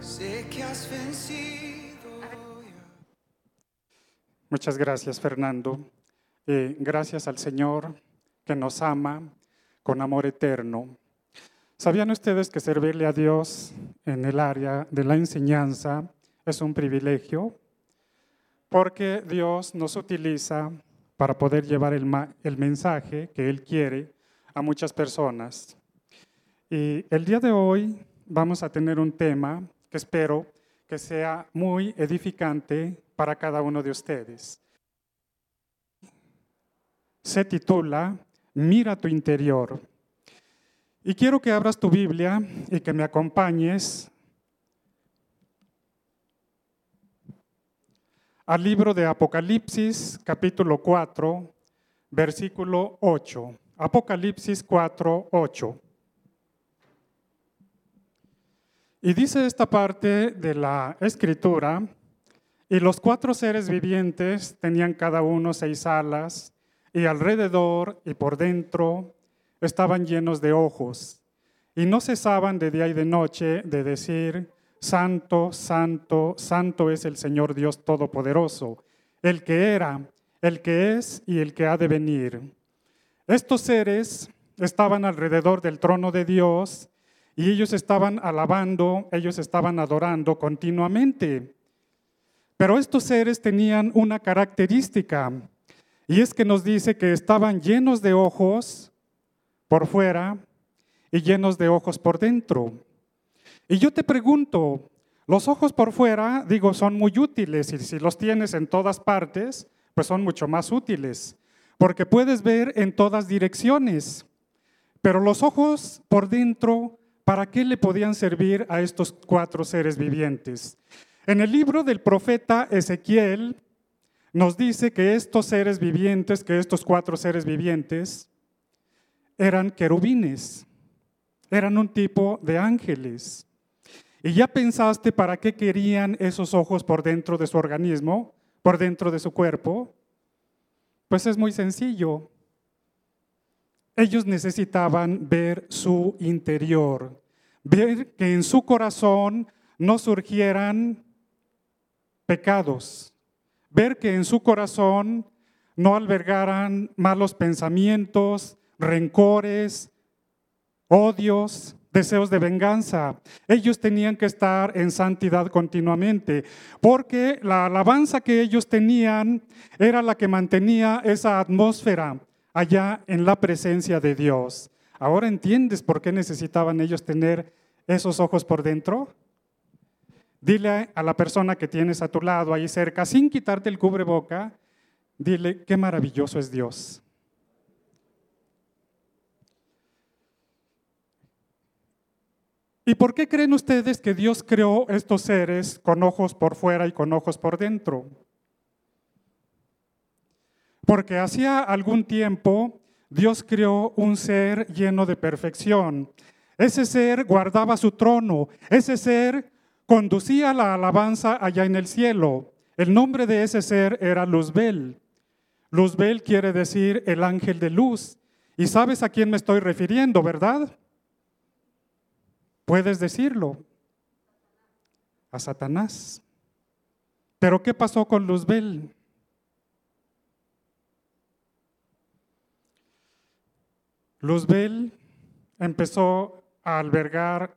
sé que has vencido. Muchas gracias, Fernando. Eh, gracias al Señor que nos ama con amor eterno. ¿Sabían ustedes que servirle a Dios en el área de la enseñanza es un privilegio? Porque Dios nos utiliza para poder llevar el, el mensaje que Él quiere a muchas personas. Y el día de hoy vamos a tener un tema que espero que sea muy edificante para cada uno de ustedes. Se titula Mira tu interior. Y quiero que abras tu Biblia y que me acompañes al libro de Apocalipsis, capítulo 4, versículo 8. Apocalipsis 4, 8. Y dice esta parte de la escritura, y los cuatro seres vivientes tenían cada uno seis alas, y alrededor y por dentro estaban llenos de ojos, y no cesaban de día y de noche de decir, Santo, Santo, Santo es el Señor Dios Todopoderoso, el que era, el que es y el que ha de venir. Estos seres estaban alrededor del trono de Dios y ellos estaban alabando, ellos estaban adorando continuamente. Pero estos seres tenían una característica y es que nos dice que estaban llenos de ojos por fuera y llenos de ojos por dentro. Y yo te pregunto, los ojos por fuera, digo, son muy útiles y si los tienes en todas partes, pues son mucho más útiles, porque puedes ver en todas direcciones. Pero los ojos por dentro, ¿para qué le podían servir a estos cuatro seres vivientes? En el libro del profeta Ezequiel nos dice que estos seres vivientes, que estos cuatro seres vivientes, eran querubines, eran un tipo de ángeles. ¿Y ya pensaste para qué querían esos ojos por dentro de su organismo, por dentro de su cuerpo? Pues es muy sencillo. Ellos necesitaban ver su interior, ver que en su corazón no surgieran pecados, ver que en su corazón no albergaran malos pensamientos, rencores, odios, deseos de venganza. Ellos tenían que estar en santidad continuamente, porque la alabanza que ellos tenían era la que mantenía esa atmósfera allá en la presencia de Dios. Ahora entiendes por qué necesitaban ellos tener esos ojos por dentro. Dile a la persona que tienes a tu lado ahí cerca, sin quitarte el cubreboca, dile qué maravilloso es Dios. ¿Y por qué creen ustedes que Dios creó estos seres con ojos por fuera y con ojos por dentro? Porque hacía algún tiempo Dios creó un ser lleno de perfección. Ese ser guardaba su trono, ese ser conducía la alabanza allá en el cielo. El nombre de ese ser era Luzbel. Luzbel quiere decir el ángel de luz. Y sabes a quién me estoy refiriendo, ¿verdad? Puedes decirlo. A Satanás. Pero ¿qué pasó con Luzbel? Luzbel empezó a albergar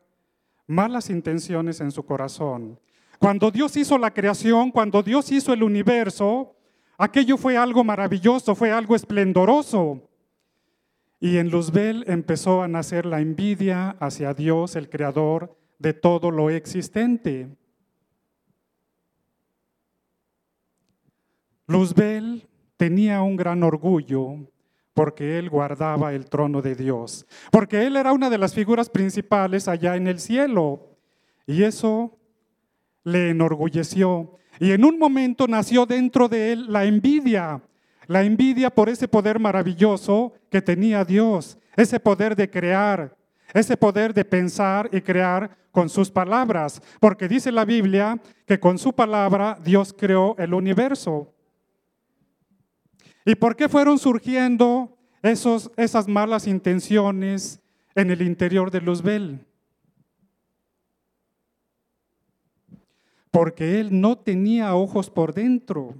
malas intenciones en su corazón. Cuando Dios hizo la creación, cuando Dios hizo el universo, aquello fue algo maravilloso, fue algo esplendoroso. Y en Luzbel empezó a nacer la envidia hacia Dios, el creador de todo lo existente. Luzbel tenía un gran orgullo porque él guardaba el trono de Dios, porque él era una de las figuras principales allá en el cielo. Y eso le enorgulleció. Y en un momento nació dentro de él la envidia, la envidia por ese poder maravilloso que tenía Dios, ese poder de crear, ese poder de pensar y crear con sus palabras, porque dice la Biblia que con su palabra Dios creó el universo. ¿Y por qué fueron surgiendo esos, esas malas intenciones en el interior de Luzbel? porque él no tenía ojos por dentro.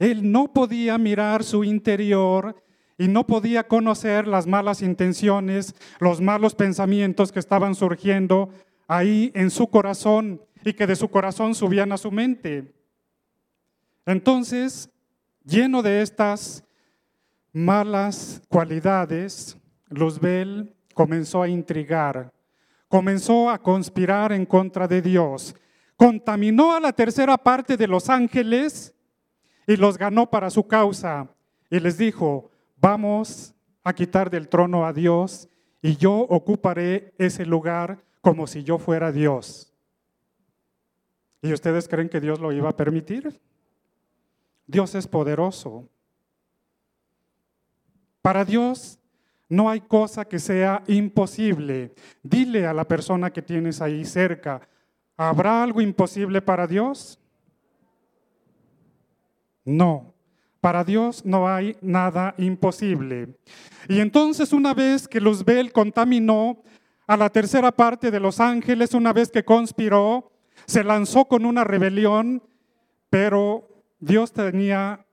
Él no podía mirar su interior y no podía conocer las malas intenciones, los malos pensamientos que estaban surgiendo ahí en su corazón y que de su corazón subían a su mente. Entonces, lleno de estas malas cualidades, Luzbel comenzó a intrigar, comenzó a conspirar en contra de Dios, contaminó a la tercera parte de los ángeles y los ganó para su causa. Y les dijo, vamos a quitar del trono a Dios y yo ocuparé ese lugar como si yo fuera Dios. ¿Y ustedes creen que Dios lo iba a permitir? Dios es poderoso. Para Dios no hay cosa que sea imposible. Dile a la persona que tienes ahí cerca, ¿habrá algo imposible para Dios? No. Para Dios no hay nada imposible. Y entonces una vez que Luzbel contaminó a la tercera parte de los ángeles, una vez que conspiró, se lanzó con una rebelión, pero Dios tenía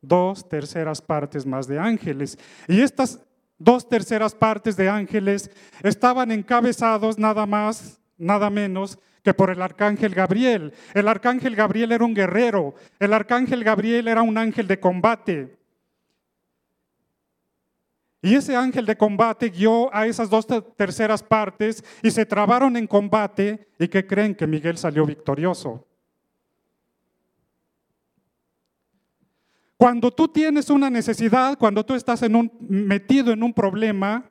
dos terceras partes más de ángeles. Y estas dos terceras partes de ángeles estaban encabezados nada más, nada menos que por el arcángel Gabriel. El arcángel Gabriel era un guerrero, el arcángel Gabriel era un ángel de combate. Y ese ángel de combate guió a esas dos terceras partes y se trabaron en combate. ¿Y que creen que Miguel salió victorioso? Cuando tú tienes una necesidad, cuando tú estás en un, metido en un problema,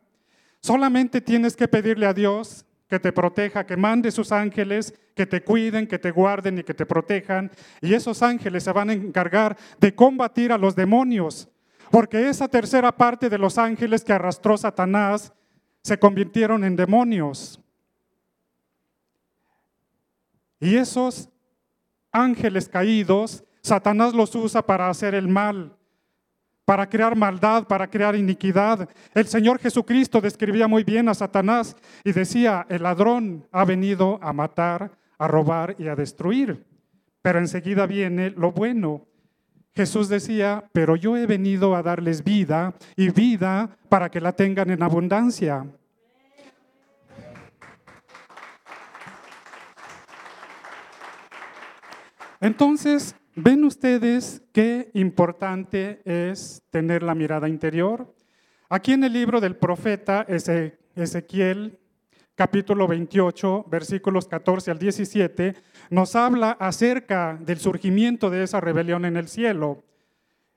solamente tienes que pedirle a Dios que te proteja, que mande sus ángeles, que te cuiden, que te guarden y que te protejan. Y esos ángeles se van a encargar de combatir a los demonios. Porque esa tercera parte de los ángeles que arrastró Satanás se convirtieron en demonios. Y esos ángeles caídos Satanás los usa para hacer el mal, para crear maldad, para crear iniquidad. El Señor Jesucristo describía muy bien a Satanás y decía, el ladrón ha venido a matar, a robar y a destruir. Pero enseguida viene lo bueno. Jesús decía, pero yo he venido a darles vida y vida para que la tengan en abundancia. Entonces, ¿Ven ustedes qué importante es tener la mirada interior? Aquí en el libro del profeta Ezequiel, capítulo 28, versículos 14 al 17, nos habla acerca del surgimiento de esa rebelión en el cielo.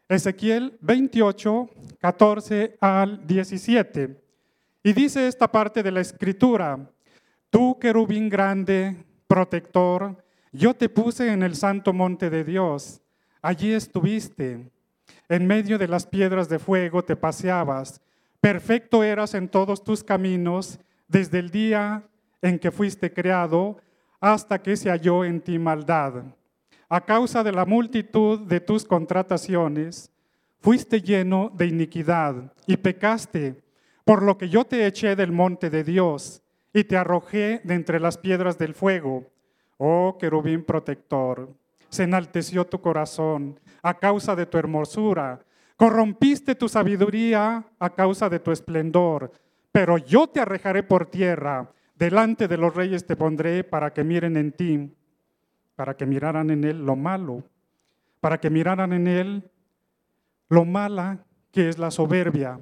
Ezequiel 28, 14 al 17. Y dice esta parte de la escritura, tú querubín grande, protector, yo te puse en el santo monte de Dios, allí estuviste, en medio de las piedras de fuego te paseabas, perfecto eras en todos tus caminos, desde el día en que fuiste creado hasta que se halló en ti maldad. A causa de la multitud de tus contrataciones, fuiste lleno de iniquidad y pecaste, por lo que yo te eché del monte de Dios y te arrojé de entre las piedras del fuego Oh querubín protector, se enalteció tu corazón a causa de tu hermosura, corrompiste tu sabiduría a causa de tu esplendor, pero yo te arrejaré por tierra, delante de los reyes te pondré para que miren en ti, para que miraran en él lo malo, para que miraran en él lo mala que es la soberbia.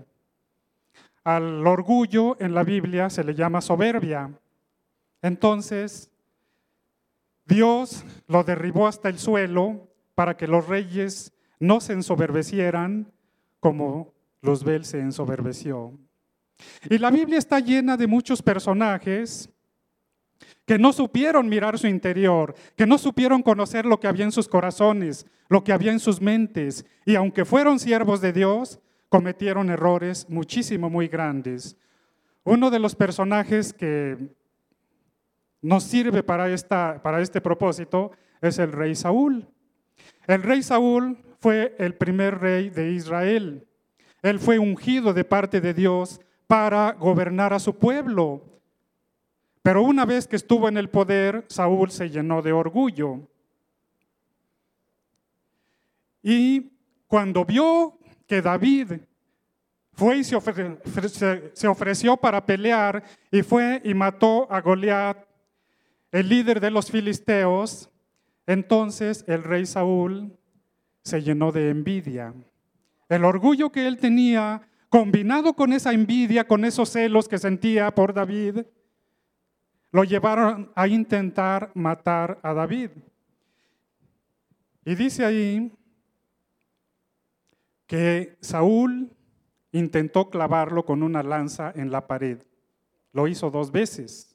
Al orgullo en la Biblia se le llama soberbia. Entonces, Dios lo derribó hasta el suelo para que los reyes no se ensoberbecieran como Luzbel se ensoberbeció. Y la Biblia está llena de muchos personajes que no supieron mirar su interior, que no supieron conocer lo que había en sus corazones, lo que había en sus mentes, y aunque fueron siervos de Dios, cometieron errores muchísimo, muy grandes. Uno de los personajes que nos sirve para, esta, para este propósito es el rey Saúl. El rey Saúl fue el primer rey de Israel. Él fue ungido de parte de Dios para gobernar a su pueblo, Pero una vez que estuvo en el poder, Saúl se llenó de orgullo. Y cuando vio que David fue y se, ofreció para pelear y fue y mató a Goliat, el líder de los filisteos, entonces el rey Saúl se llenó de envidia. El orgullo que él tenía, combinado con esa envidia, con esos celos que sentía por David, lo llevaron a intentar matar a David. Y dice ahí que Saúl intentó clavarlo con una lanza en la pared. Lo hizo dos veces.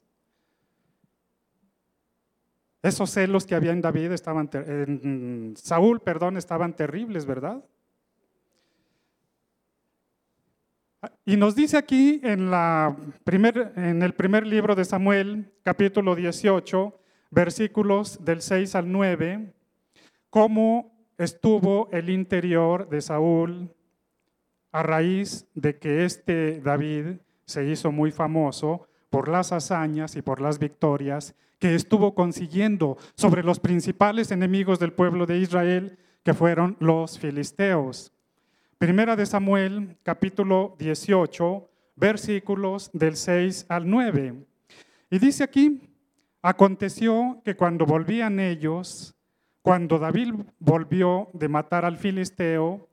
Esos celos que había en David estaban en Saúl, perdón, estaban terribles, ¿verdad? Y nos dice aquí en, la primer, en el primer libro de Samuel, capítulo 18, versículos del 6 al 9, cómo estuvo el interior de Saúl a raíz de que este David se hizo muy famoso por las hazañas y por las victorias que estuvo consiguiendo sobre los principales enemigos del pueblo de Israel, que fueron los filisteos. Primera de Samuel, capítulo 18, versículos del 6 al 9. Y dice aquí, aconteció que cuando volvían ellos, cuando David volvió de matar al filisteo,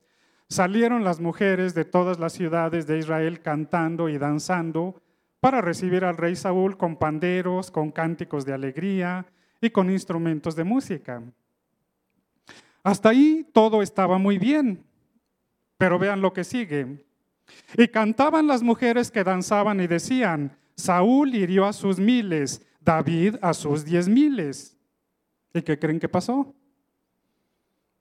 salieron las mujeres de todas las ciudades de Israel cantando y danzando para recibir al rey Saúl con panderos, con cánticos de alegría y con instrumentos de música. Hasta ahí todo estaba muy bien. Pero vean lo que sigue. Y cantaban las mujeres que danzaban y decían, Saúl hirió a sus miles, David a sus diez miles. ¿Y qué creen que pasó?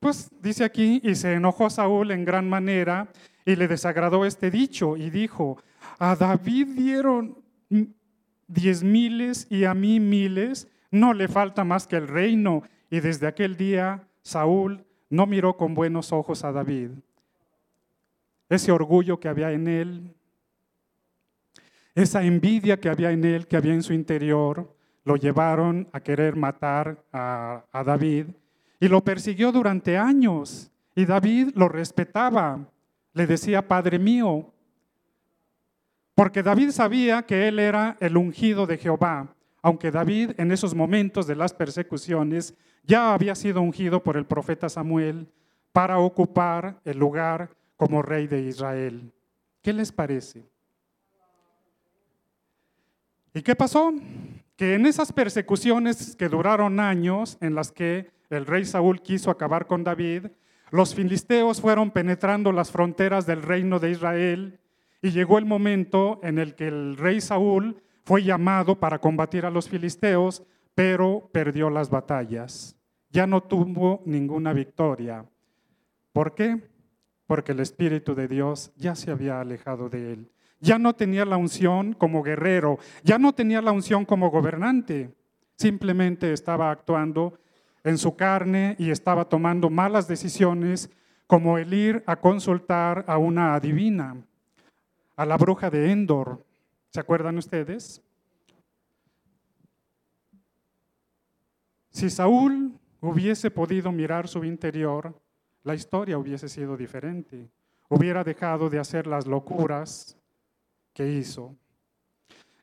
Pues dice aquí, y se enojó Saúl en gran manera y le desagradó este dicho y dijo, a David dieron diez miles y a mí miles, no le falta más que el reino. Y desde aquel día Saúl no miró con buenos ojos a David ese orgullo que había en él, esa envidia que había en él, que había en su interior, lo llevaron a querer matar a, David y lo persiguió durante años. Y David lo respetaba, le decía, Padre mío, porque David sabía que él era el ungido de Jehová, aunque David en esos momentos de las persecuciones ya había sido ungido por el profeta Samuel para ocupar el lugar como rey de Israel. ¿Qué les parece? ¿Y qué pasó? Que en esas persecuciones que duraron años, en las que el rey Saúl quiso acabar con David, los filisteos fueron penetrando las fronteras del reino de Israel y llegó el momento en el que el rey Saúl fue llamado para combatir a los filisteos, pero perdió las batallas. Ya no tuvo ninguna victoria. ¿Por qué? porque el Espíritu de Dios ya se había alejado de él. Ya no tenía la unción como guerrero, ya no tenía la unción como gobernante, simplemente estaba actuando en su carne y estaba tomando malas decisiones como el ir a consultar a una adivina, a la bruja de Endor. ¿Se acuerdan ustedes? Si Saúl hubiese podido mirar su interior, la historia hubiese sido diferente. Hubiera dejado de hacer las locuras que hizo.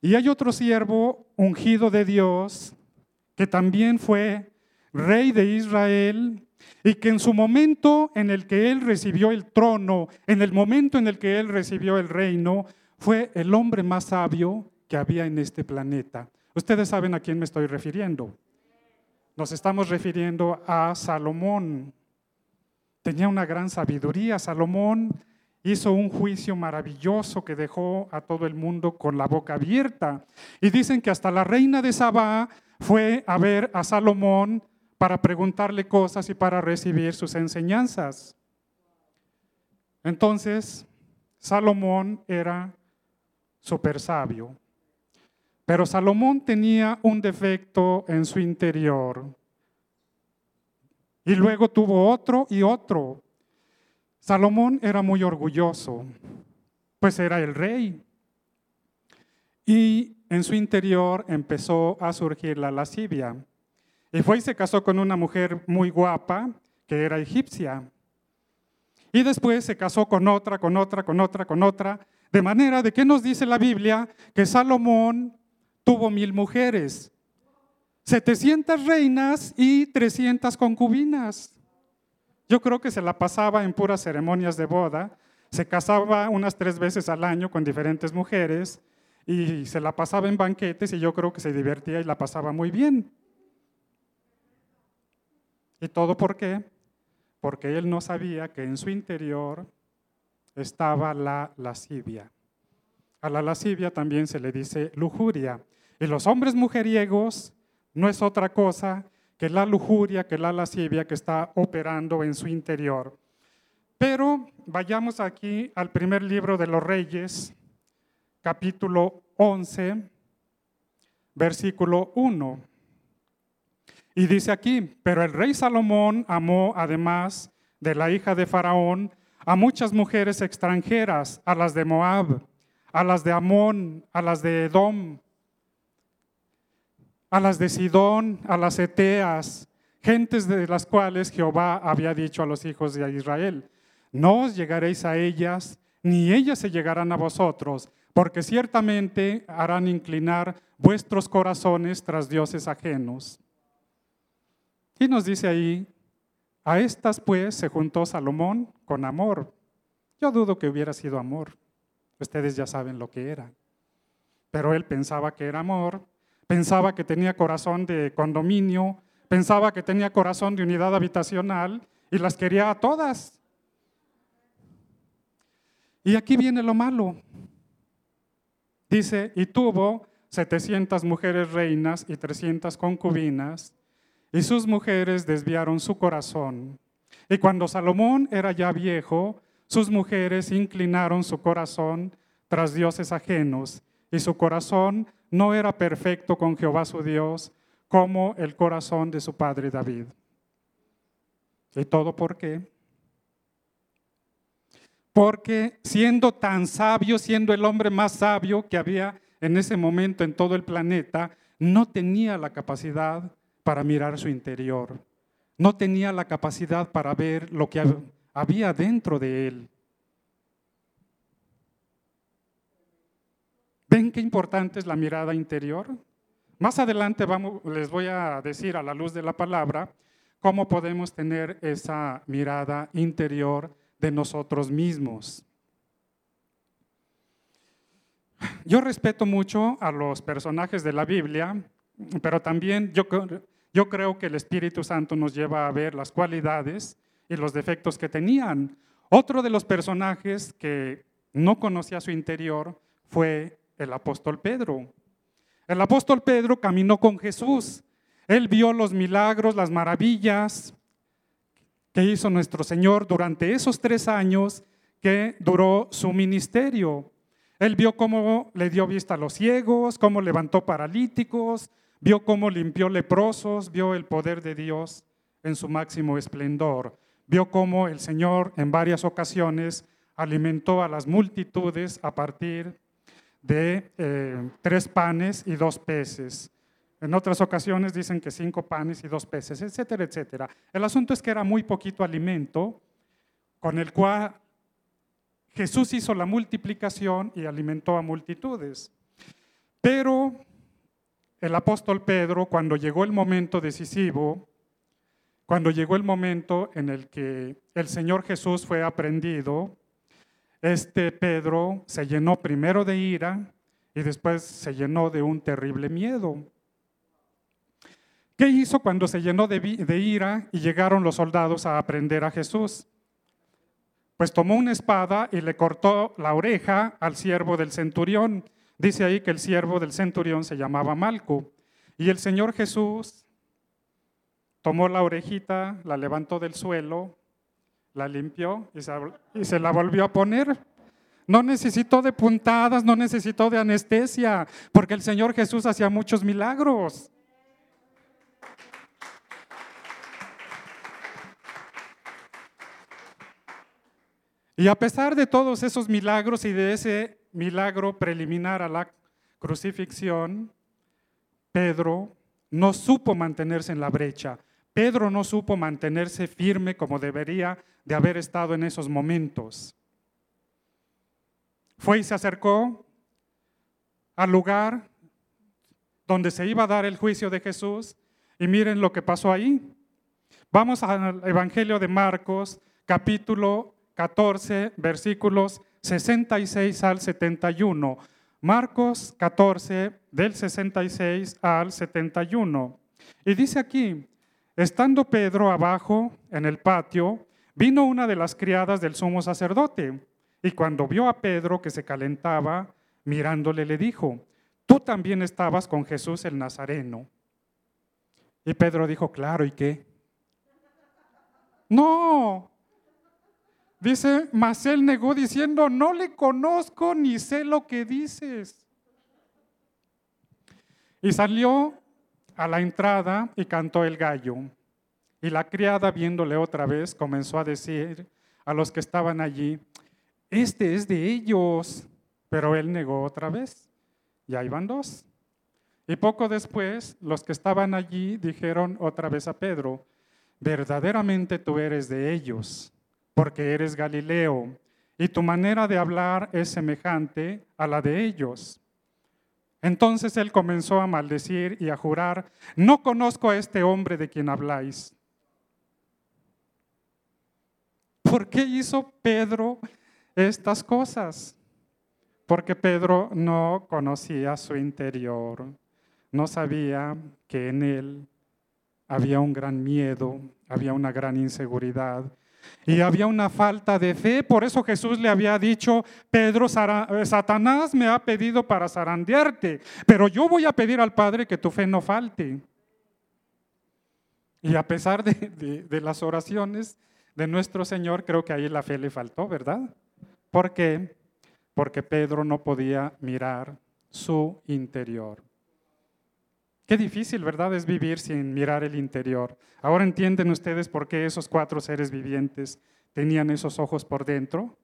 Y hay otro siervo ungido de Dios que también fue rey de Israel y que en su momento en el que él recibió el trono, en el momento en el que él recibió el reino, fue el hombre más sabio que había en este planeta. Ustedes saben a quién me estoy refiriendo. Nos estamos refiriendo a Salomón tenía una gran sabiduría. Salomón hizo un juicio maravilloso que dejó a todo el mundo con la boca abierta. Y dicen que hasta la reina de Sabá fue a ver a Salomón para preguntarle cosas y para recibir sus enseñanzas. Entonces, Salomón era súper sabio. Pero Salomón tenía un defecto en su interior. Y luego tuvo otro y otro. Salomón era muy orgulloso, pues era el rey. Y en su interior empezó a surgir la lascivia. Y fue y se casó con una mujer muy guapa, que era egipcia. Y después se casó con otra, con otra, con otra, con otra. De manera de que nos dice la Biblia que Salomón tuvo mil mujeres, 700 reinas y 300 concubinas. Yo creo que se la pasaba en puras ceremonias de boda. Se casaba unas tres veces al año con diferentes mujeres y se la pasaba en banquetes y yo creo que se divertía y la pasaba muy bien. ¿Y todo por qué? Porque él no sabía que en su interior estaba la lascivia. A la lascivia también se le dice lujuria. Y los hombres mujeriegos no es otra cosa que la lujuria, que la lascivia que está operando en su interior. Pero vayamos aquí al primer libro de los reyes, capítulo 11, versículo 1. Y dice aquí, pero el rey Salomón amó además de la hija de Faraón a muchas mujeres extranjeras, a las de Moab, a las de Amón, a las de Edom, a las de Sidón, a las Eteas, gentes de las cuales Jehová había dicho a los hijos de Israel, no os llegaréis a ellas, ni ellas se llegarán a vosotros, porque ciertamente harán inclinar vuestros corazones tras dioses ajenos. Y nos dice ahí, a estas pues se juntó Salomón con amor. Yo dudo que hubiera sido amor. Ustedes ya saben lo que era. Pero él pensaba que era amor, pensaba que tenía corazón de condominio, pensaba que tenía corazón de unidad habitacional y las quería a todas. Y aquí viene lo malo. Dice, y tuvo 700 mujeres reinas y 300 concubinas, y sus mujeres desviaron su corazón. Y cuando Salomón era ya viejo, sus mujeres inclinaron su corazón tras dioses ajenos, y su corazón no era perfecto con Jehová su Dios, como el corazón de su padre David. ¿Y todo por qué? Porque siendo tan sabio, siendo el hombre más sabio que había en ese momento en todo el planeta, no tenía la capacidad para mirar su interior. No tenía la capacidad para ver lo que había dentro de él. ¿Ven qué importante es la mirada interior? Más adelante les voy a decir a la luz de la palabra cómo podemos tener esa mirada interior de nosotros mismos. Yo respeto mucho a los personajes de la Biblia, pero también yo, yo creo que el Espíritu Santo nos lleva a ver las cualidades y los defectos que tenían. Otro de los personajes que no conocía su interior fue el apóstol Pedro. El apóstol Pedro caminó con Jesús. Él vio los milagros, las maravillas, que hizo nuestro Señor durante esos tres años que duró su ministerio. Él vio cómo le dio vista a los ciegos, cómo levantó paralíticos, vio cómo limpió leprosos, vio el poder de Dios en su máximo esplendor, vio cómo el Señor en varias ocasiones alimentó a las multitudes a partir de eh, tres panes y dos peces. En otras ocasiones dicen que cinco panes y dos peces, etcétera, etcétera. El asunto es que era muy poquito alimento con el cual Jesús hizo la multiplicación y alimentó a multitudes. Pero el apóstol Pedro, cuando llegó el momento decisivo, cuando llegó el momento en el que el Señor Jesús fue aprendido, este Pedro se llenó primero de ira y después se llenó de un terrible miedo. ¿Qué hizo cuando se llenó de, ira y llegaron los soldados a aprender a Jesús? Pues tomó una espada y le cortó la oreja al siervo del centurión. Dice ahí que el siervo del centurión se llamaba Malco. Y el Señor Jesús tomó la orejita, la levantó del suelo, la limpió y se, la volvió a poner. No necesitó de puntadas, no necesitó de anestesia, porque el Señor Jesús hacía muchos milagros. Y a pesar de todos esos milagros y de ese milagro preliminar a la crucifixión, Pedro no supo mantenerse en la brecha. Pedro no supo mantenerse firme como debería de haber estado en esos momentos. Fue y se acercó al lugar donde se iba a dar el juicio de Jesús y miren lo que pasó ahí. Vamos al Evangelio de Marcos, capítulo 14, versículos 66 al 71. Marcos 14, del 66 al 71. Y dice aquí, estando Pedro abajo en el patio, vino una de las criadas del sumo sacerdote, y cuando vio a Pedro que se calentaba, mirándole le dijo, tú también estabas con Jesús el Nazareno. Y Pedro dijo, claro, ¿y qué? No. Dice, mas él negó diciendo, no le conozco ni sé lo que dices. Y salió a la entrada y cantó el gallo. Y la criada, viéndole otra vez, comenzó a decir a los que estaban allí, este es de ellos. Pero él negó otra vez. Ya iban dos. Y poco después, los que estaban allí dijeron otra vez a Pedro, verdaderamente tú eres de ellos, porque eres Galileo, y tu manera de hablar es semejante a la de ellos. Entonces él comenzó a maldecir y a jurar, no conozco a este hombre de quien habláis. ¿Por qué hizo Pedro estas cosas? Porque Pedro no conocía su interior no sabía que en él había un gran miedo, había una gran inseguridad y había una falta de fe. Por eso Jesús le había dicho, Pedro, eh, Satanás me ha pedido para zarandearte, pero yo voy a pedir al Padre que tu fe no falte. Y a pesar de, de las oraciones de nuestro Señor, creo que ahí la fe le faltó, ¿verdad? ¿Por qué? Porque Pedro no podía mirar su interior. Qué difícil, ¿verdad? Es vivir sin mirar el interior. Ahora entienden ustedes por qué esos cuatro seres vivientes tenían esos ojos por dentro.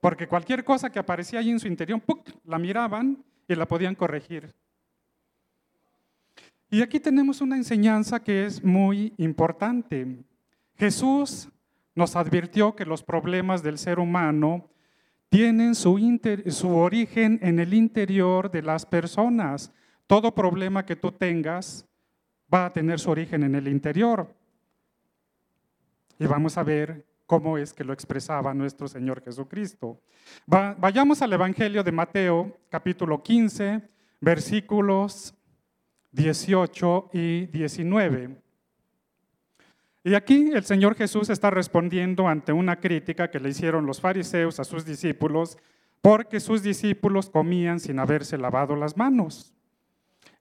Porque cualquier cosa que aparecía ahí en su interior, la miraban y la podían corregir. Y aquí tenemos una enseñanza que es muy importante. Jesús nos advirtió que los problemas del ser humano tienen su, su origen en el interior de las personas. Todo problema que tú tengas va a tener su origen en el interior. Y vamos a ver cómo es que lo expresaba nuestro Señor Jesucristo. vayamos al Evangelio de Mateo, capítulo 15, versículos 18 y 19. Y aquí el Señor Jesús está respondiendo ante una crítica que le hicieron los fariseos a sus discípulos porque sus discípulos comían sin haberse lavado las manos.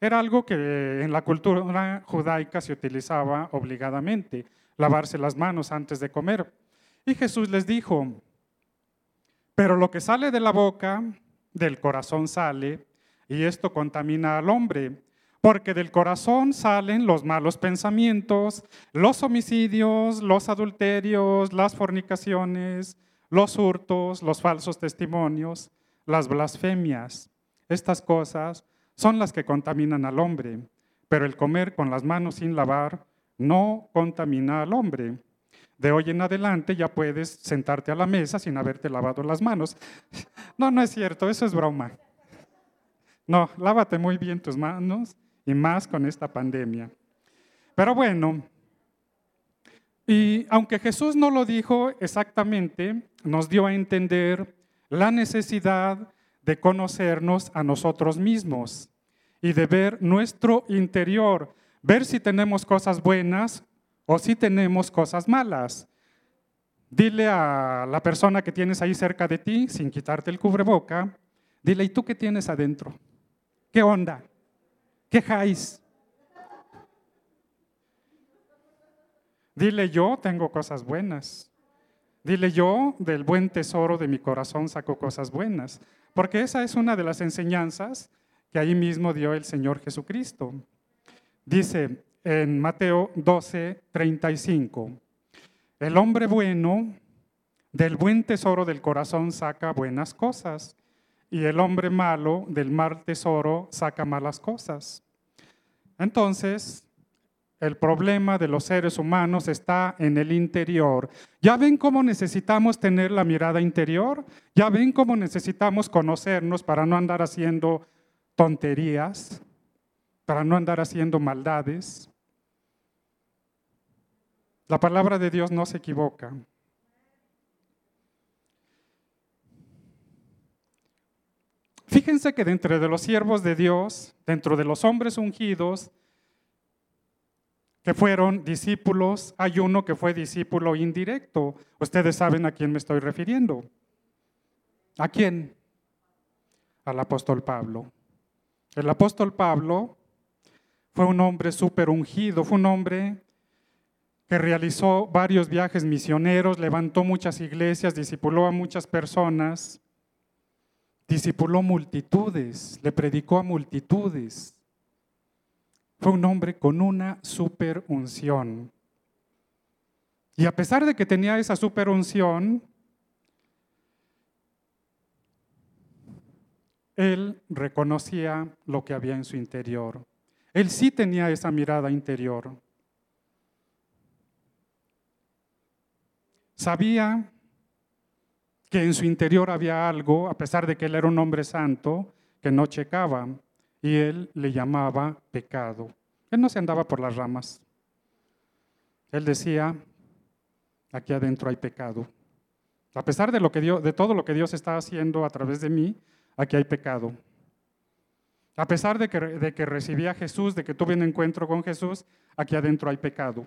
Era algo que en la cultura judaica se utilizaba obligadamente, lavarse las manos antes de comer. Y Jesús les dijo, pero lo que sale de la boca, del corazón sale, y esto contamina al hombre, porque del corazón salen los malos pensamientos, los homicidios, los adulterios, las fornicaciones, los hurtos, los falsos testimonios, las blasfemias. Estas cosas son las que contaminan al hombre, pero el comer con las manos sin lavar no contamina al hombre. De hoy en adelante ya puedes sentarte a la mesa sin haberte lavado las manos. No, no es cierto, eso es broma. No, lávate muy bien tus manos y más con esta pandemia. Pero bueno, y aunque Jesús no lo dijo exactamente, nos dio a entender la necesidad de conocernos a nosotros mismos y de ver nuestro interior, ver si tenemos cosas buenas o si tenemos cosas malas. Dile a la persona que tienes ahí cerca de ti, sin quitarte el cubreboca, dile, ¿y tú qué tienes adentro? ¿Qué onda? ¿Qué jais? Dile, yo tengo cosas buenas. Dile, yo del buen tesoro de mi corazón saco cosas buenas. Porque esa es una de las enseñanzas que ahí mismo dio el Señor Jesucristo. Dice en Mateo 12, 35, el hombre bueno del buen tesoro del corazón saca buenas cosas, y el hombre malo del mal tesoro saca malas cosas. Entonces, el problema de los seres humanos está en el interior. ¿Ya ven cómo necesitamos tener la mirada interior? ¿Ya ven cómo necesitamos conocernos para no andar haciendo tonterías? Para no andar haciendo maldades. La palabra de Dios no se equivoca. Fíjense que dentro de los siervos de Dios, dentro de los hombres ungidos, que fueron discípulos, hay uno que fue discípulo indirecto. Ustedes saben a quién me estoy refiriendo. ¿A quién? Al apóstol Pablo. El apóstol Pablo fue un hombre súper ungido, fue un hombre que realizó varios viajes misioneros, levantó muchas iglesias, discipuló a muchas personas, discipuló multitudes, le predicó a multitudes. Fue un hombre con una super unción. Y a pesar de que tenía esa super unción, él reconocía lo que había en su interior. Él sí tenía esa mirada interior. Sabía que en su interior había algo, a pesar de que él era un hombre santo, que no checaba y él le llamaba pecado. Él no se andaba por las ramas. Él decía, aquí adentro hay pecado. A pesar de, de todo lo que Dios está haciendo a través de mí, aquí hay pecado. A pesar de que, de que recibí a Jesús, de que tuve un encuentro con Jesús, aquí adentro hay pecado.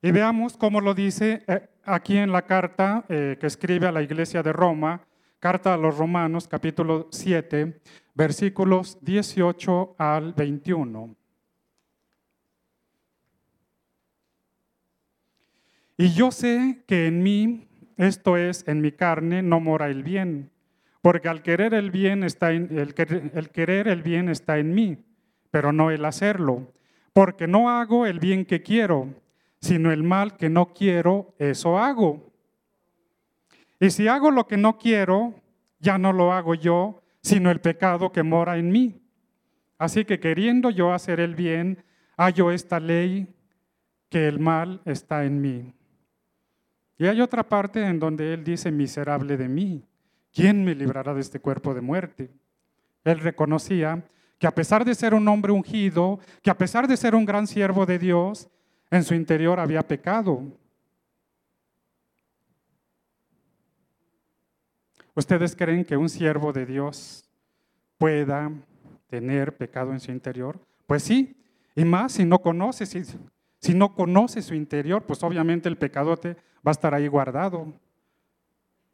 Y veamos cómo lo dice eh, aquí en la carta eh, que escribe a la iglesia de Roma, Carta a los Romanos, capítulo 7, versículos 18 al 21. Y yo sé que en mí, esto es, en mi carne, no mora el bien, porque al querer el bien está en, el, querer el bien está en mí, pero no el hacerlo, porque no hago el bien que quiero, sino el mal que no quiero, eso hago. Y si hago lo que no quiero, ya no lo hago yo, sino el pecado que mora en mí. Así que queriendo yo hacer el bien, hallo esta ley que el mal está en mí. Y hay otra parte en donde él dice, miserable de mí, ¿quién me librará de este cuerpo de muerte? Él reconocía que a pesar de ser un hombre ungido, que a pesar de ser un gran siervo de Dios, en su interior había pecado. ¿Ustedes creen que un siervo de Dios pueda tener pecado en su interior? Pues sí, y más si no conoce, si, si no conoce su interior, pues obviamente el pecadote va a estar ahí guardado.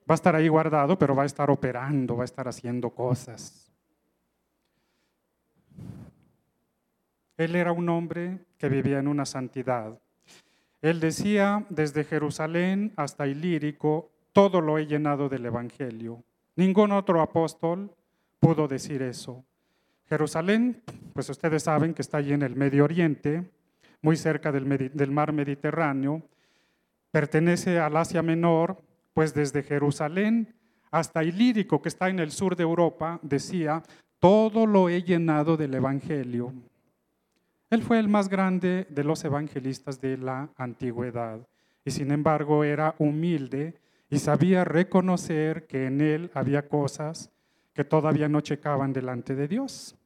Va a estar ahí guardado, pero va a estar operando, va a estar haciendo cosas. Él era un hombre que vivía en una santidad. Él decía, desde Jerusalén hasta Ilírico, todo lo he llenado del Evangelio. Ningún otro apóstol pudo decir eso. Jerusalén, pues ustedes saben que está allí en el Medio Oriente, muy cerca del, del mar Mediterráneo, pertenece al Asia Menor, pues desde Jerusalén hasta Ilírico, que está en el sur de Europa, decía, todo lo he llenado del Evangelio. Él fue el más grande de los evangelistas de la antigüedad y sin embargo era humilde y sabía reconocer que en él había cosas que todavía no checaban delante de Dios.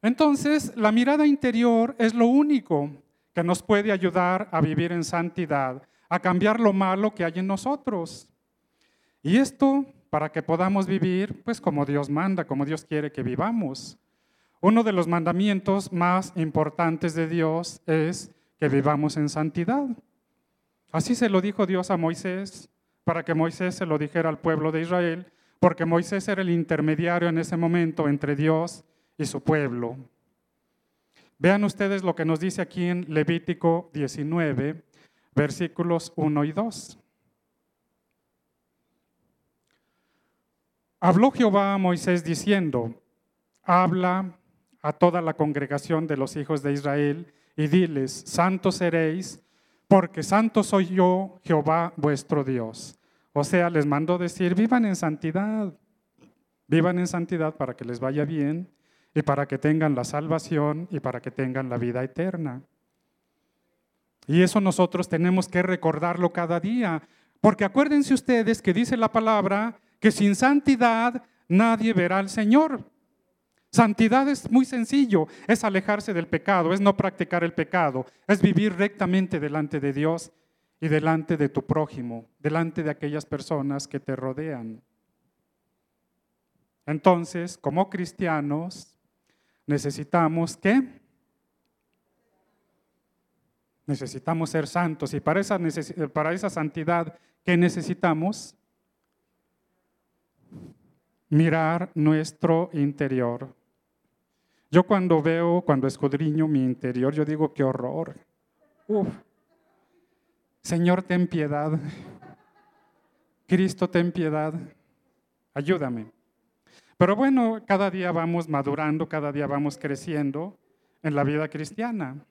Entonces, la mirada interior es lo único que nos puede ayudar a vivir en santidad, a cambiar lo malo que hay en nosotros. Y esto para que podamos vivir pues como Dios manda, como Dios quiere que vivamos. Uno de los mandamientos más importantes de Dios es que vivamos en santidad. Así se lo dijo Dios a Moisés, para que Moisés se lo dijera al pueblo de Israel, porque Moisés era el intermediario en ese momento entre Dios y su pueblo. Vean ustedes lo que nos dice aquí en Levítico 19, versículos 1 y 2. Habló Jehová a Moisés diciendo, habla a toda la congregación de los hijos de Israel y diles, santos seréis porque santo soy yo, Jehová vuestro Dios. O sea, les mandó decir, vivan en santidad, vivan en santidad para que les vaya bien y para que tengan la salvación y para que tengan la vida eterna. Y eso nosotros tenemos que recordarlo cada día, porque acuérdense ustedes que dice la palabra que sin santidad nadie verá al Señor. Santidad es muy sencillo, es alejarse del pecado, es no practicar el pecado, es vivir rectamente delante de Dios y delante de tu prójimo, delante de aquellas personas que te rodean. Entonces, como cristianos, necesitamos que necesitamos ser santos y para esa, para esa santidad, ¿qué necesitamos? Mirar nuestro interior. Yo cuando veo, cuando escudriño mi interior, yo digo, qué horror. Uf. Señor, ten piedad. Cristo, ten piedad. Ayúdame. Pero bueno, cada día vamos madurando, cada día vamos creciendo en la vida cristiana.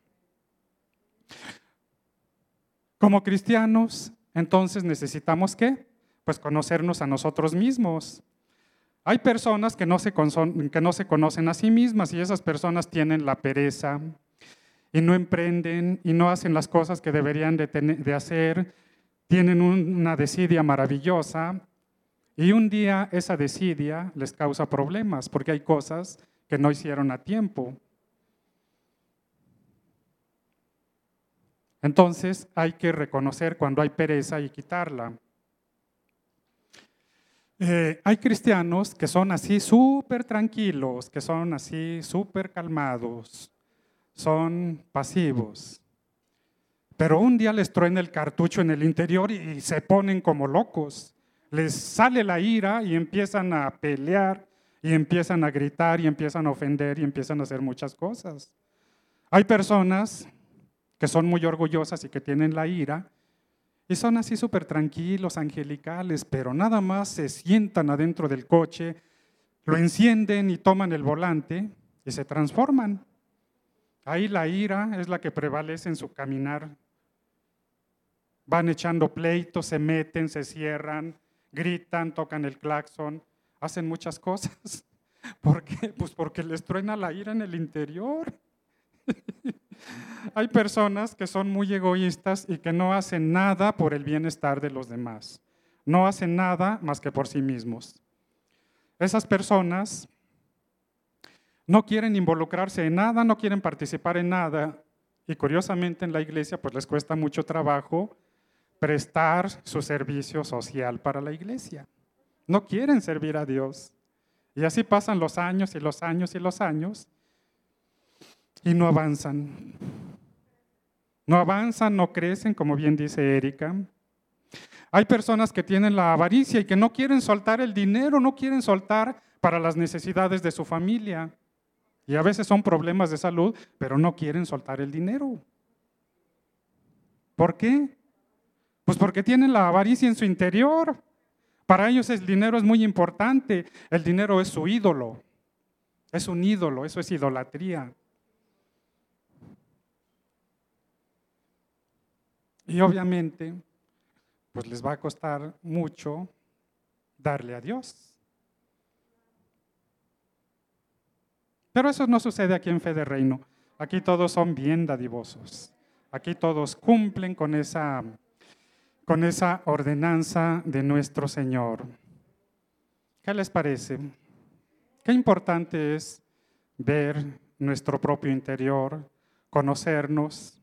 Como cristianos, entonces necesitamos qué? Pues conocernos a nosotros mismos. Hay personas que no, se que no se conocen a sí mismas y esas personas tienen la pereza, y no emprenden y no hacen las cosas que deberían de, hacer, tienen una desidia maravillosa y un día esa desidia les causa problemas porque hay cosas que no hicieron a tiempo. Entonces hay que reconocer cuando hay pereza y quitarla. Eh, hay cristianos que son así súper tranquilos, que son así súper calmados, son pasivos. Pero un día les truena el cartucho en el interior y se ponen como locos. Les sale la ira y empiezan a pelear y empiezan a gritar y empiezan a ofender y empiezan a hacer muchas cosas. Hay personas que son muy orgullosas y que tienen la ira y son así súper tranquilos, angelicales, pero nada más se sientan adentro del coche, lo encienden y toman el volante y se transforman. Ahí la ira es la que prevalece en su caminar. Van echando pleitos, se meten, se cierran, gritan, tocan el claxon, hacen muchas cosas. ¿Por qué? Pues porque les truena la ira en el interior. Hay personas que son muy egoístas y que no hacen nada por el bienestar de los demás. No hacen nada más que por sí mismos. Esas personas no quieren involucrarse en nada, no quieren participar en nada. Y curiosamente en la iglesia pues les cuesta mucho trabajo prestar su servicio social para la iglesia. No quieren servir a Dios. Y así pasan los años y los años y los años y no avanzan. No avanzan, no crecen, como bien dice Erika. Hay personas que tienen la avaricia y que no quieren soltar el dinero, no quieren soltar para las necesidades de su familia. Y a veces son problemas de salud, pero no quieren soltar el dinero. ¿Por qué? Pues porque tienen la avaricia en su interior. Para ellos el dinero es muy importante. El dinero es su ídolo. Es un ídolo, eso es idolatría. Y obviamente, pues les va a costar mucho darle a Dios. Pero eso no sucede aquí en Fe de Reino. Aquí todos son bien dadivosos. Aquí todos cumplen con esa, con esa ordenanza de nuestro Señor. ¿Qué les parece? Qué importante es ver nuestro propio interior, conocernos.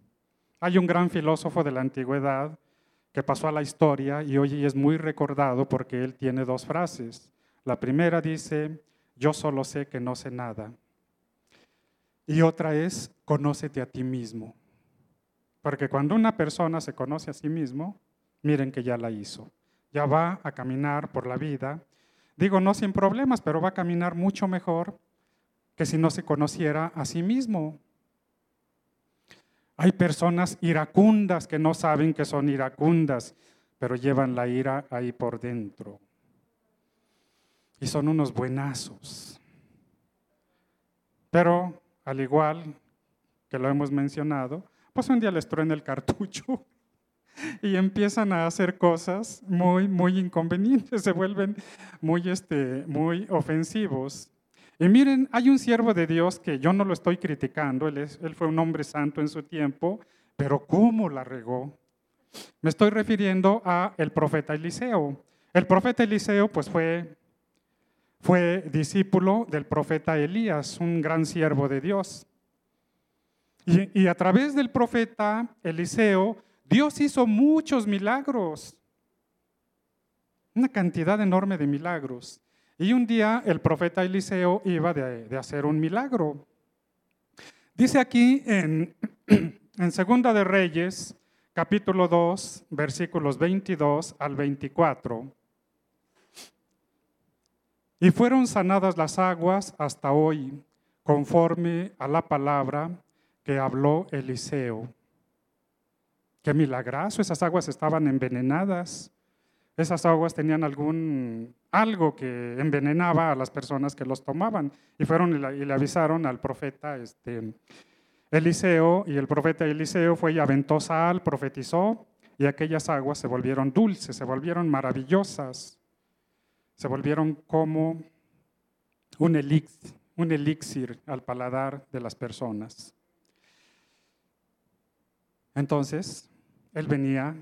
Hay un gran filósofo de la antigüedad que pasó a la historia y hoy es muy recordado porque él tiene dos frases. La primera dice, yo solo sé que no sé nada. Y otra es, conócete a ti mismo. Porque cuando una persona se conoce a sí mismo, miren que ya la hizo. Ya va a caminar por la vida. Digo, no sin problemas, pero va a caminar mucho mejor que si no se conociera a sí mismo. Hay personas iracundas que no saben que son iracundas, pero llevan la ira ahí por dentro. Y son unos buenazos. Pero al igual que lo hemos mencionado, pues un día les truena el cartucho y empiezan a hacer cosas muy, muy inconvenientes, se vuelven muy, este, muy ofensivos. Y miren, hay un siervo de Dios que yo no lo estoy criticando, él, él fue un hombre santo en su tiempo, pero ¿cómo la regó? Me estoy refiriendo a el profeta Eliseo. El profeta Eliseo pues fue, fue discípulo del profeta Elías, un gran siervo de Dios. Y, y a través del profeta Eliseo, Dios hizo muchos milagros, una cantidad enorme de milagros. Y un día el profeta Eliseo iba de, hacer un milagro. Dice aquí en, en Segunda de Reyes, capítulo 2, versículos 22 al 24. Y fueron sanadas las aguas hasta hoy, conforme a la palabra que habló Eliseo. Qué milagroso, esas aguas estaban envenenadas. Esas aguas tenían algún algo que envenenaba a las personas que los tomaban. Y fueron y le, avisaron al profeta este, Eliseo, y el profeta Eliseo fue y aventó sal, profetizó, y aquellas aguas se volvieron dulces, se volvieron maravillosas, se volvieron como un elixir, un elixir al paladar de las personas. Entonces, él venía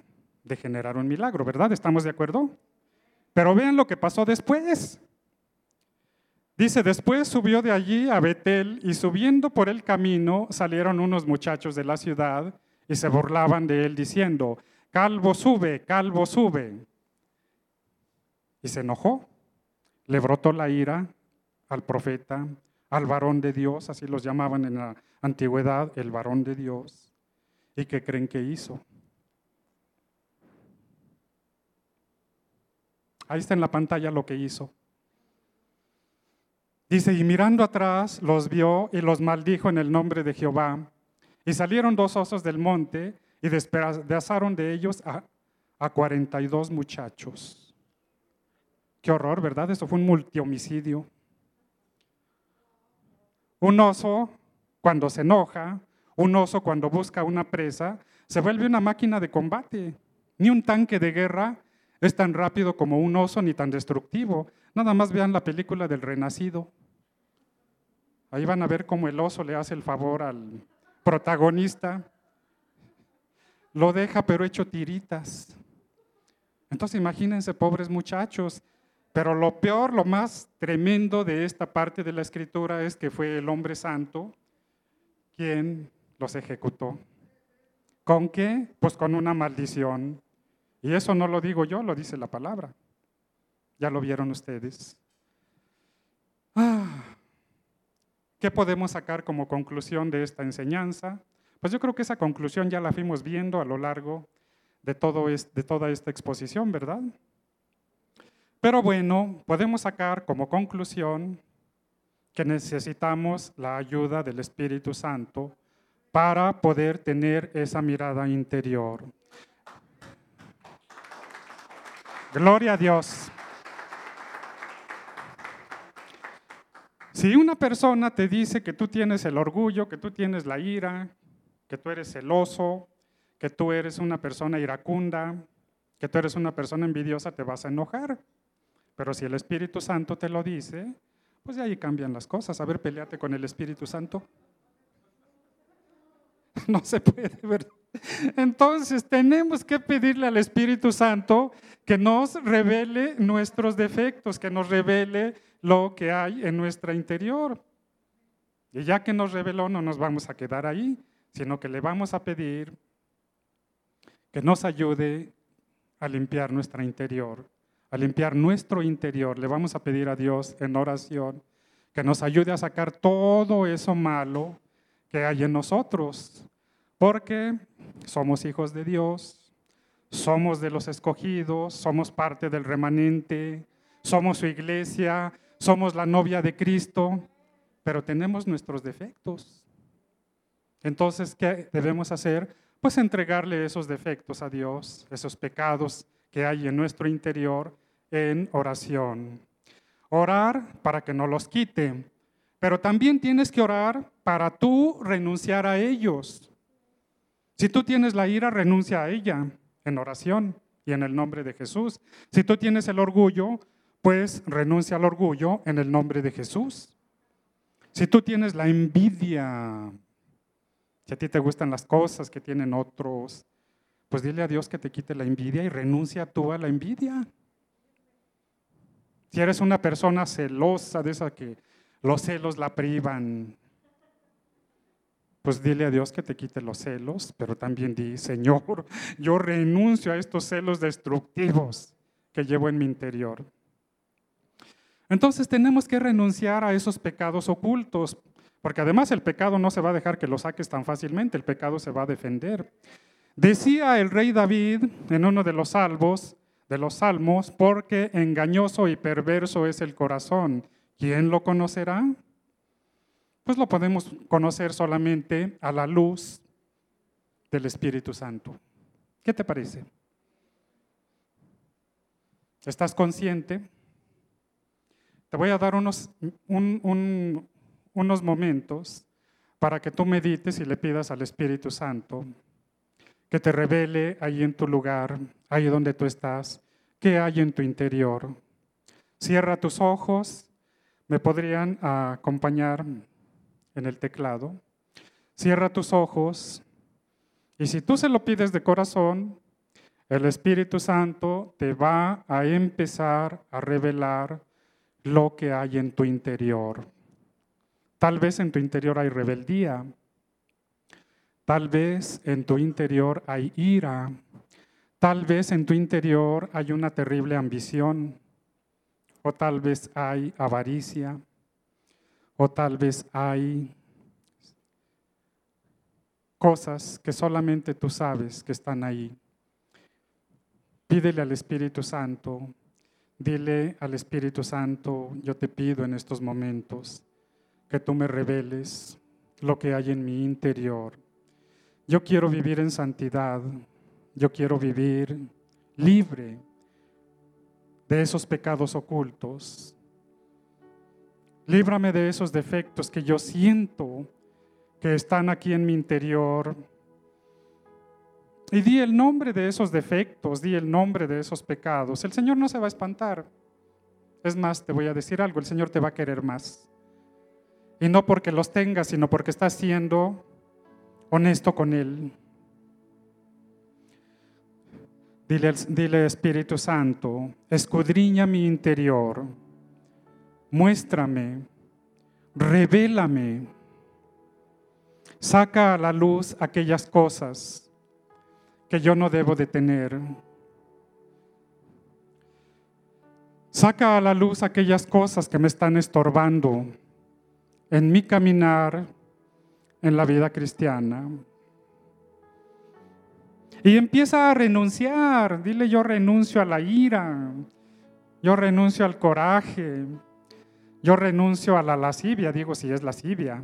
de generar un milagro, ¿verdad? ¿Estamos de acuerdo? Pero vean lo que pasó después. Dice, después subió de allí a Betel y subiendo por el camino salieron unos muchachos de la ciudad y se burlaban de él diciendo, calvo sube, calvo sube. Y se enojó, le brotó la ira al profeta, al varón de Dios, así los llamaban en la antigüedad, el varón de Dios. ¿Y qué creen que hizo? Ahí está en la pantalla lo que hizo. Dice, y mirando atrás los vio y los maldijo en el nombre de Jehová. Y salieron dos osos del monte y despedazaron de ellos a, a 42 muchachos. Qué horror, ¿verdad? Eso fue un multihomicidio. Un oso, cuando se enoja, un oso cuando busca una presa, se vuelve una máquina de combate. Ni un tanque de guerra es tan rápido como un oso ni tan destructivo. Nada más vean la película del Renacido. Ahí van a ver cómo el oso le hace el favor al protagonista. Lo deja pero hecho tiritas. Entonces imagínense, pobres muchachos. Pero lo peor, lo más tremendo de esta parte de la escritura es que fue el hombre santo quien los ejecutó. ¿Con qué? Pues con una maldición. Y eso no lo digo yo, lo dice la palabra. Ya lo vieron ustedes. Ah, ¿Qué podemos sacar como conclusión de esta enseñanza? Pues yo creo que esa conclusión ya la fuimos viendo a lo largo de, todo de toda esta exposición, ¿verdad? Pero bueno, podemos sacar como conclusión que necesitamos la ayuda del Espíritu Santo para poder tener esa mirada interior. Gloria a Dios. Si una persona te dice que tú tienes el orgullo, que tú tienes la ira, que tú eres celoso, que tú eres una persona iracunda, que tú eres una persona envidiosa, te vas a enojar. Pero si el Espíritu Santo te lo dice, pues de ahí cambian las cosas. A ver, peleate con el Espíritu Santo. No se puede, ¿verdad? Entonces tenemos que pedirle al Espíritu Santo que nos revele nuestros defectos, que nos revele lo que hay en nuestra interior. Y ya que nos reveló, no nos vamos a quedar ahí, sino que le vamos a pedir que nos ayude a limpiar nuestra interior, a limpiar nuestro interior. Le vamos a pedir a Dios en oración que nos ayude a sacar todo eso malo que hay en nosotros, porque somos hijos de Dios, somos de los escogidos, somos parte del remanente, somos su iglesia, somos la novia de Cristo, pero tenemos nuestros defectos. Entonces, ¿qué debemos hacer? Pues entregarle esos defectos a Dios, esos pecados que hay en nuestro interior en oración. Orar para que no los quite, pero también tienes que orar para tú renunciar a ellos. Si tú tienes la ira, renuncia a ella. en oración y en el nombre de Jesús. Si tú tienes el orgullo, pues renuncia al orgullo en el nombre de Jesús. Si tú tienes la envidia, si a ti te gustan las cosas que tienen otros, pues dile a Dios que te quite la envidia y renuncia tú a la envidia. Si eres una persona celosa, de esa que los celos la privan, pues dile a Dios que te quite los celos, pero también di, Señor, yo renuncio a estos celos destructivos que llevo en mi interior. Entonces tenemos que renunciar a esos pecados ocultos, porque además el pecado no se va a dejar que lo saques tan fácilmente, el pecado se va a defender. Decía el rey David en uno de los salmos, de los salmos, porque engañoso y perverso es el corazón. ¿Quién lo conocerá? Pues lo podemos conocer solamente a la luz del Espíritu Santo. ¿Qué te parece? ¿Estás consciente? Te voy a dar unos, unos momentos para que tú medites y le pidas al Espíritu Santo que te revele ahí en tu lugar, ahí donde tú estás, qué hay en tu interior. Cierra tus ojos, me podrían acompañar en el teclado. Cierra tus ojos y si tú se lo pides de corazón, el Espíritu Santo te va a empezar a revelar lo que hay en tu interior. Tal vez en tu interior hay rebeldía. Tal vez en tu interior hay ira. Tal vez en tu interior hay una terrible ambición. O tal vez hay avaricia. O tal vez hay cosas que solamente tú sabes que están ahí. Pídele al Espíritu Santo Dile al Espíritu Santo, yo te pido en estos momentos que tú me reveles lo que hay en mi interior. Yo quiero vivir en santidad, yo quiero vivir libre de esos pecados ocultos. Líbrame de esos defectos que yo siento que están aquí en mi interior y di el nombre de esos defectos, di el nombre de esos pecados. El Señor no se va a espantar. Es más, te voy a decir algo, el Señor te va a querer más. Y no porque los tengas, sino porque estás siendo honesto con Él. Dile, Espíritu Santo, escudriña mi interior, muéstrame, revélame, saca a la luz aquellas cosas que yo no debo de tener. Saca a la luz aquellas cosas que me están estorbando en mi caminar en la vida cristiana. Y empieza a renunciar. Dile, yo renuncio a la ira. Yo renuncio al coraje. Yo renuncio a la lascivia, digo si es lascivia.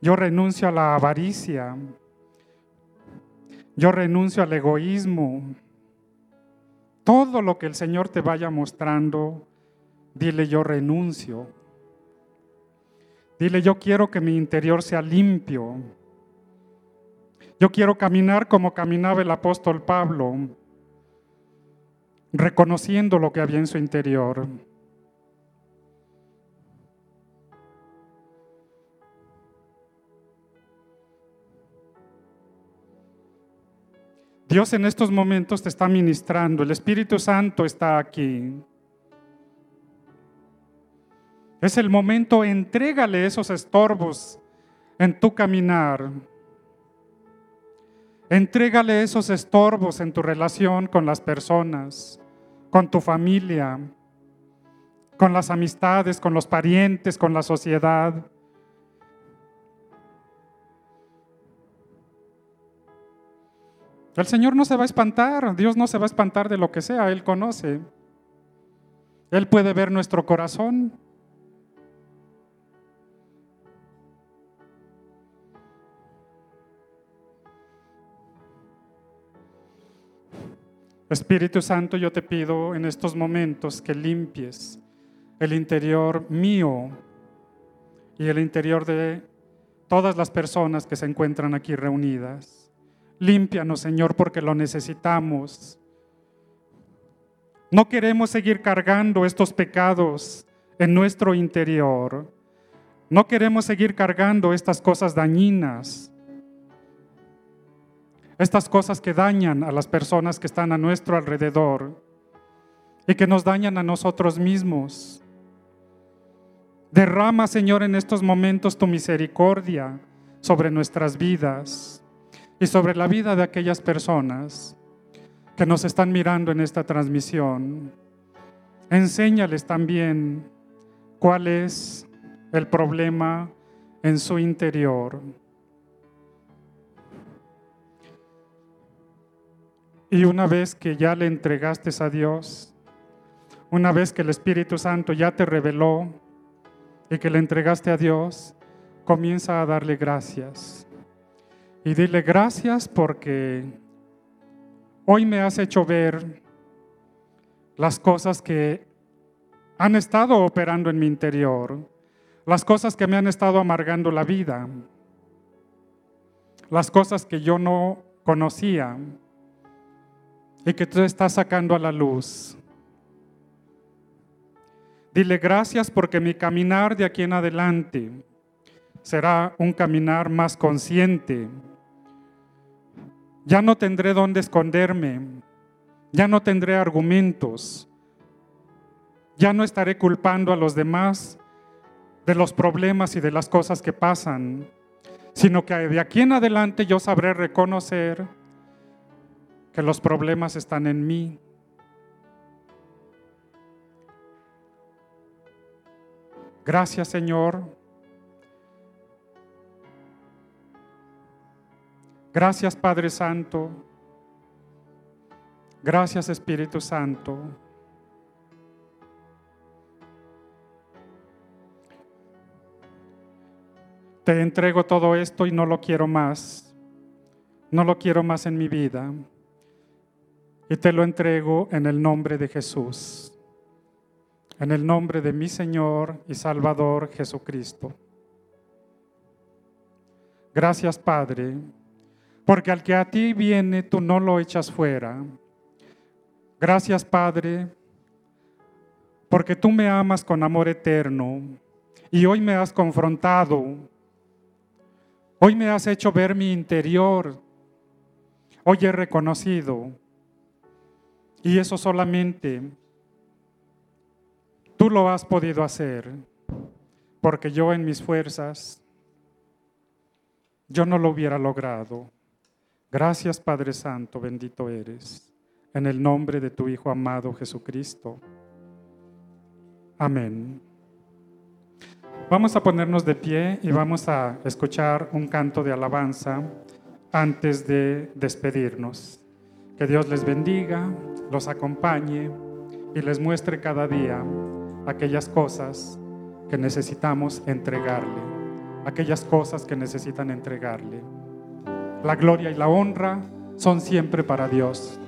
Yo renuncio a la avaricia. Yo renuncio al egoísmo. Todo lo que el Señor te vaya mostrando, dile yo renuncio. Dile yo quiero que mi interior sea limpio. Yo quiero caminar como caminaba el apóstol Pablo, reconociendo lo que había en su interior. Dios en estos momentos te está ministrando, el Espíritu Santo está aquí. Es el momento, entrégale esos estorbos en tu caminar. Entrégale esos estorbos en tu relación con las personas, con tu familia, con las amistades, con los parientes, con la sociedad. El Señor no se va a espantar, Dios no se va a espantar de lo que sea, Él conoce. Él puede ver nuestro corazón. Espíritu Santo, yo te pido en estos momentos que limpies el interior mío y el interior de todas las personas que se encuentran aquí reunidas. Límpianos, Señor, porque lo necesitamos. No queremos seguir cargando estos pecados en nuestro interior. No queremos seguir cargando estas cosas dañinas, estas cosas que dañan a las personas que están a nuestro alrededor y que nos dañan a nosotros mismos. Derrama, Señor, en estos momentos tu misericordia sobre nuestras vidas y sobre la vida de aquellas personas que nos están mirando en esta transmisión. Enséñales también cuál es el problema en su interior. Y una vez que ya le entregaste a Dios, una vez que el Espíritu Santo ya te reveló y que le entregaste a Dios, comienza a darle gracias. Y dile gracias porque hoy me has hecho ver las cosas que han estado operando en mi interior, las cosas que me han estado amargando la vida, las cosas que yo no conocía y que tú estás sacando a la luz. Dile gracias porque mi caminar de aquí en adelante será un caminar más consciente. Ya no tendré dónde esconderme, ya no tendré argumentos, ya no estaré culpando a los demás de los problemas y de las cosas que pasan, sino que de aquí en adelante yo sabré reconocer que los problemas están en mí Gracias Señor. Gracias Padre Santo. Gracias Espíritu Santo. Te entrego todo esto y no lo quiero más. No lo quiero más en mi vida. Y te lo entrego en el nombre de Jesús. En el nombre de mi Señor y Salvador Jesucristo. Gracias, Padre, porque al que a ti viene, tú no lo echas fuera. Gracias, Padre, porque tú me amas con amor eterno y hoy me has confrontado. Hoy me has hecho ver mi interior. Hoy he reconocido. Y eso solamente Tú lo has podido hacer, porque yo en mis fuerzas, yo no lo hubiera logrado. Gracias Padre Santo, bendito eres, en el nombre de tu Hijo amado Jesucristo. Amén. Vamos a ponernos de pie y vamos a escuchar un canto de alabanza antes de despedirnos. Que Dios les bendiga, los acompañe y les muestre cada día aquellas cosas que necesitamos entregarle, aquellas cosas que necesitan entregarle. La gloria y la honra son siempre para Dios.